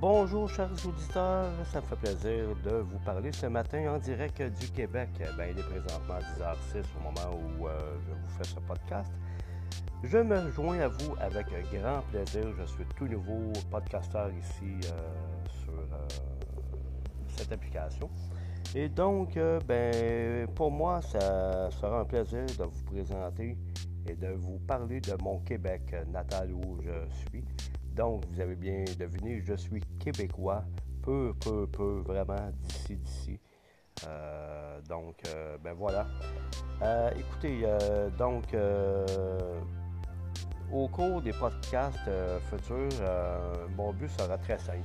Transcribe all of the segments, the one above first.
Bonjour chers auditeurs, ça me fait plaisir de vous parler ce matin en direct du Québec. Ben, il est présentement 10h06 au moment où euh, je vous fais ce podcast. Je me joins à vous avec grand plaisir. Je suis tout nouveau podcasteur ici euh, sur euh, cette application. Et donc, ben, pour moi, ça sera un plaisir de vous présenter et de vous parler de mon Québec natal où je suis. Donc, vous avez bien deviné, je suis québécois, peu, peu, peu, vraiment d'ici, d'ici. Euh, donc, euh, ben voilà. Euh, écoutez, donc, au cours des podcasts futurs, mon but sera très simple.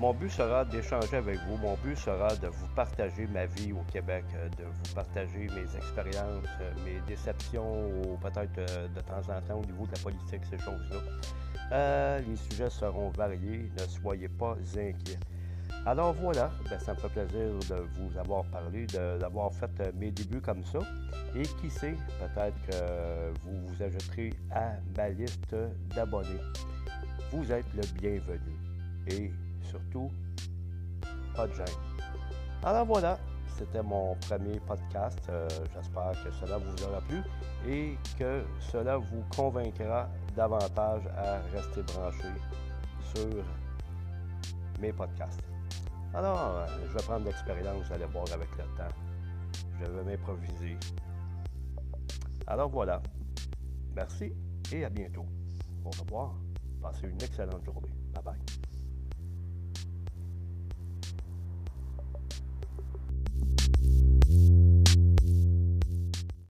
Mon but sera d'échanger avec vous. Mon but sera de vous partager ma vie au Québec, de vous partager mes expériences, mes déceptions, ou peut-être de temps en temps au niveau de la politique, ces choses-là. Euh, les sujets seront variés, ne soyez pas inquiets. Alors voilà, ben, ça me fait plaisir de vous avoir parlé, d'avoir fait euh, mes débuts comme ça. Et qui sait, peut-être que vous vous ajouterez à ma liste d'abonnés. Vous êtes le bienvenu. Et surtout, pas de gêne. Alors voilà, c'était mon premier podcast. Euh, j'espère que cela vous aura plu et que cela vous convaincra davantage à rester branché sur mes podcasts. Alors, euh, je vais prendre l'expérience, vous allez voir avec le temps. Je vais m'improviser. Alors voilà. Merci et à bientôt. Au revoir. Passez une excellente journée. Bye bye.